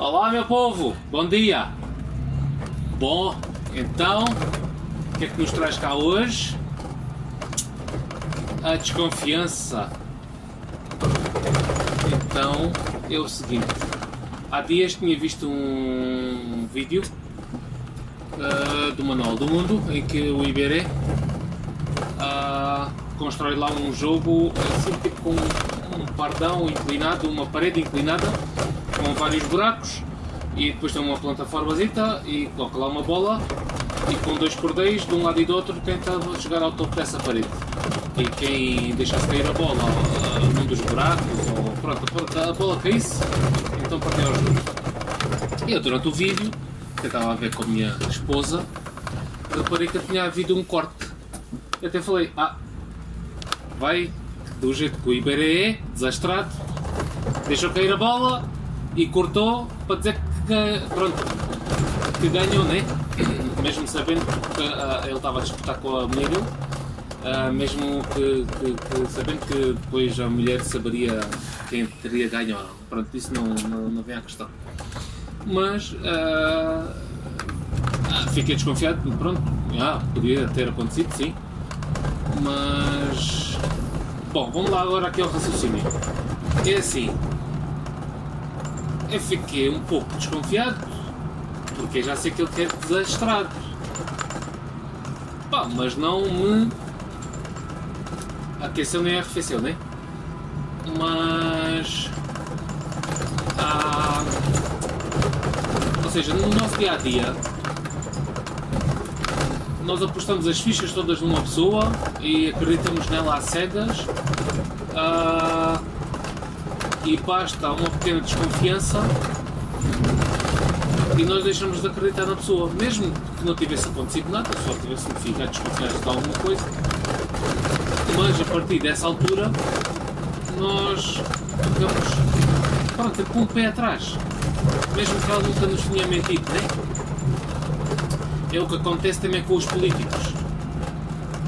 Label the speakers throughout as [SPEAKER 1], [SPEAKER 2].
[SPEAKER 1] Olá, meu povo, bom dia. Bom, então, o que é que nos traz cá hoje? A desconfiança. Então, é o seguinte: há dias tinha visto um vídeo uh, do Manual do Mundo em que o Iberê uh, constrói lá um jogo assim, tipo com um pardão inclinado, uma parede inclinada com vários buracos e depois tem uma plataformazita e coloca lá uma bola e com dois cordéis de um lado e do outro tenta chegar ao topo dessa parede. E quem deixasse cair a bola uh, num dos buracos, ou pronto, a bola caísse, então partiu aos dois. Eu durante o vídeo, que estava a ver com a minha esposa, reparei que tinha havido um corte. Eu até falei, ah, vai do jeito que o Iberê é, desastrado, deixou cair a bola e cortou para dizer que, pronto, que ganhou, né? Mesmo sabendo que uh, ele estava a disputar com a mulher dele, uh, mesmo que, que, que, sabendo que depois a mulher saberia quem teria ganho ou não. Pronto, isso não, não, não vem à questão. Mas uh, fiquei desconfiado, pronto, ah, podia ter acontecido, sim. Mas Bom, vamos lá agora aqui ao raciocínio. É assim, eu fiquei um pouco desconfiado, porque já sei que ele quer desastrar. Pá, mas não me aqueceu nem arrefeceu, né? Mas. Ah, ou seja, no nosso dia a dia, nós apostamos as fichas todas numa pessoa e acreditamos nela às cegas. Uh, e basta uma pequena desconfiança e nós deixamos de acreditar na pessoa, mesmo que não tivesse acontecido nada, só tivesse ficado desconfiado de alguma coisa. Mas a partir dessa altura nós ficamos pronto, com o pé atrás, mesmo que ela nunca nos tinha mentido, né? é o que acontece também com os políticos.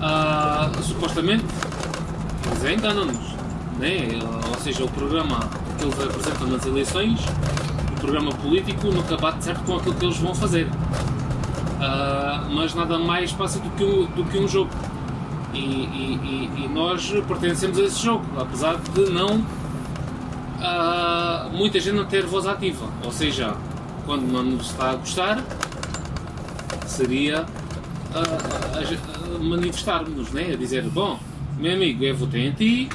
[SPEAKER 1] Ah, supostamente, eles enganam-nos. Né? Ou seja, o programa que eles apresentam nas eleições, o programa político nunca bate certo com aquilo que eles vão fazer. Ah, mas nada mais passa do que, um, do que um jogo. E, e, e, nós pertencemos a esse jogo, apesar de não. Uh, muita gente não ter voz ativa. Ou seja, quando não nos está a gostar, seria a, a, a manifestarmos, né? a dizer, bom, meu amigo, eu votei em ti,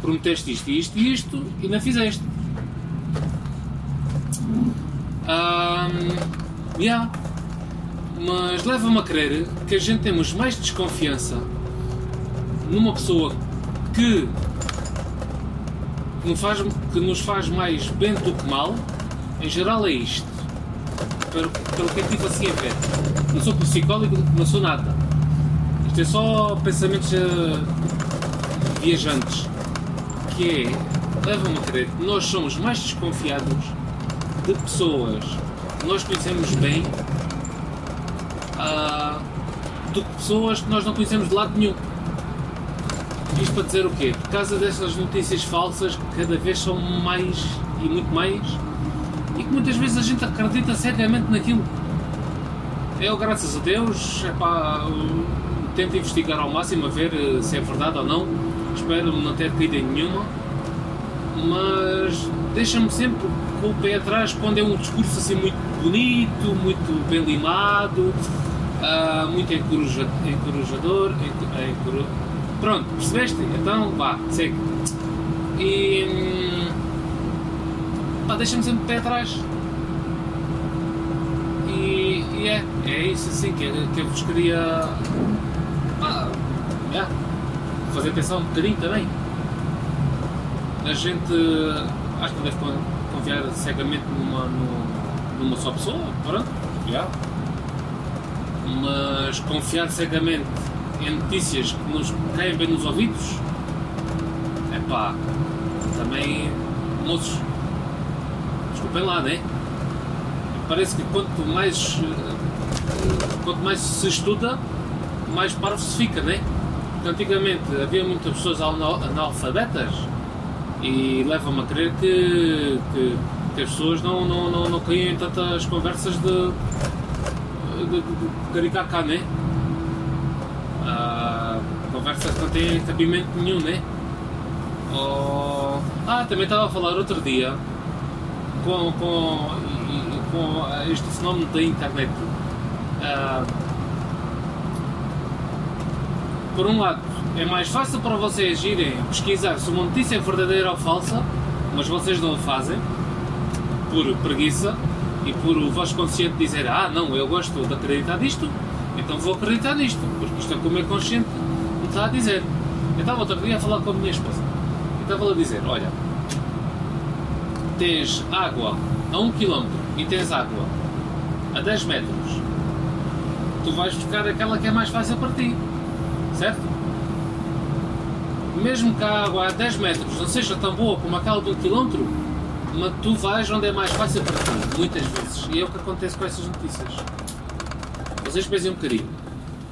[SPEAKER 1] prometeste isto, isto e isto e não fizeste. Um, yeah. Mas leva-me a crer que a gente temos mais desconfiança numa pessoa que nos faz, que nos faz mais bem do que mal. Em geral é isto. Pelo, pelo que eu tive assim a ver não sou psicólogo, não sou nada. Isto é só pensamentos uh, viajantes. Que é, leva-me a crer nós somos mais desconfiados de pessoas que nós conhecemos bem uh, do que pessoas que nós não conhecemos de lado nenhum. Isto para dizer o quê? Por causa dessas notícias falsas que cada vez são mais e muito mais e que muitas vezes a gente acredita cegamente naquilo eu, graças a Deus, epá, tento investigar ao máximo a ver eh, se é verdade ou não. Espero não ter caído em nenhuma. Mas deixa-me sempre com o pé atrás quando é um discurso assim muito bonito, muito bem limado, uh, muito encorajador. Encoru... Pronto, percebeste? Então vá, segue. E. Hum, deixa-me sempre o pé atrás e é, é isso assim que, que eu vos queria ah, é, fazer pensar um bocadinho também. A gente acho que deve confiar cegamente numa, numa só pessoa, pronto, já. Mas confiar cegamente em notícias que nos caem bem nos ouvidos, é pá, também, moços, desculpem lá, né? parece que quanto mais, quanto mais se estuda, mais parvo se fica, né? Antigamente havia muitas pessoas analfabetas e leva-me a crer que, que porque as pessoas não, não, não, não caem em tantas conversas de, de, de, de caricacá, né? Ah, conversas que não têm cabimento nenhum, né? Oh, ah, também estava a falar outro dia com, com, com este fenómeno da internet. Ah, por um lado, é mais fácil para vocês irem pesquisar se uma notícia é verdadeira ou falsa, mas vocês não o fazem, por preguiça e por o vosso consciente dizer: Ah, não, eu gosto de acreditar nisto, então vou acreditar nisto, porque isto é como é consciente me está a dizer. Eu estava outro dia a falar com a minha esposa e estava a dizer: Olha, tens água a 1 km e tens água a 10 metros, tu vais buscar aquela que é mais fácil para ti, certo? Mesmo que a água a 10 metros não seja tão boa como aquela de 1 km, mas tu vais onde é mais fácil para ti, muitas vezes. E é o que acontece com essas notícias. Vocês pensem um bocadinho.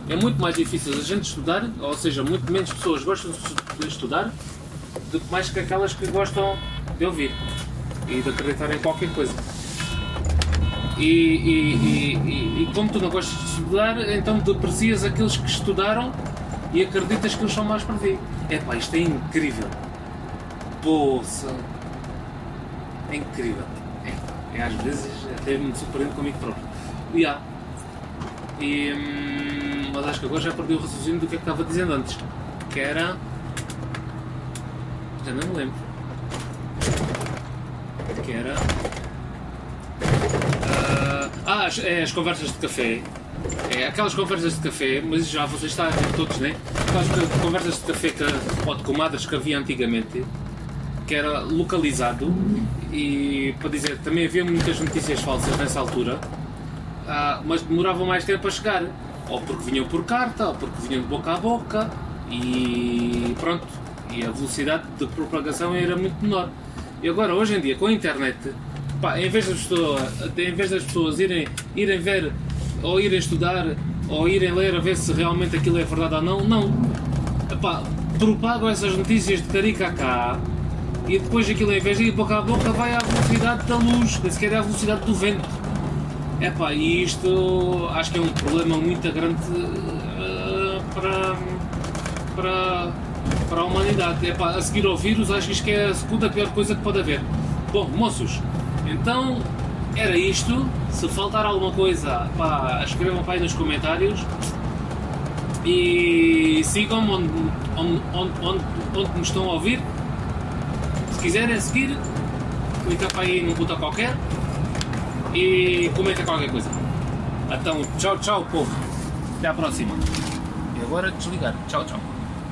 [SPEAKER 1] É muito mais difícil a gente estudar, ou seja, muito menos pessoas gostam de estudar do que mais que aquelas que gostam de ouvir e de acreditar em qualquer coisa. E, e, e, e, como tu não gostas de estudar, então deprecias aqueles que estudaram e acreditas que eles são mais para ti. É pá, isto é incrível. Poça. É incrível. É, é às vezes até me surpreendo comigo próprio. E, hum, mas acho que agora já perdi o raciocínio do que é que estava dizendo antes. Que era. Já não me lembro. Que era. Ah, as, é, as conversas de café. É, aquelas conversas de café, mas já vocês estão todos, né? Aquelas conversas de café que, ou de comadres que havia antigamente, que era localizado e para dizer, também havia muitas notícias falsas nessa altura, uh, mas demoravam mais tempo a chegar, ou porque vinham por carta, ou porque vinham de boca a boca, e pronto, e a velocidade de propagação era muito menor. E agora, hoje em dia, com a internet, pá, em, vez das pessoas, em vez das pessoas irem, irem ver, ou irem estudar, ou irem ler a ver se realmente aquilo é verdade ou não, não. Epá, propagam essas notícias de caricacá e depois aquilo em vez de ir boca a boca vai à velocidade da luz, nem sequer é à velocidade do vento. Epá, e isto acho que é um problema muito grande uh, para, para, para a humanidade. Epá, a seguir ao vírus acho que isto é a segunda pior coisa que pode haver. Bom, moços, então era isto. Se faltar alguma coisa, pá, escrevam aí nos comentários. E sigam onde, onde, onde, onde, me estão a ouvir quiserem seguir, clica para aí num botão qualquer e comenta qualquer coisa. Então, tchau, tchau, povo. Até à próxima. E agora desligar. Tchau, tchau.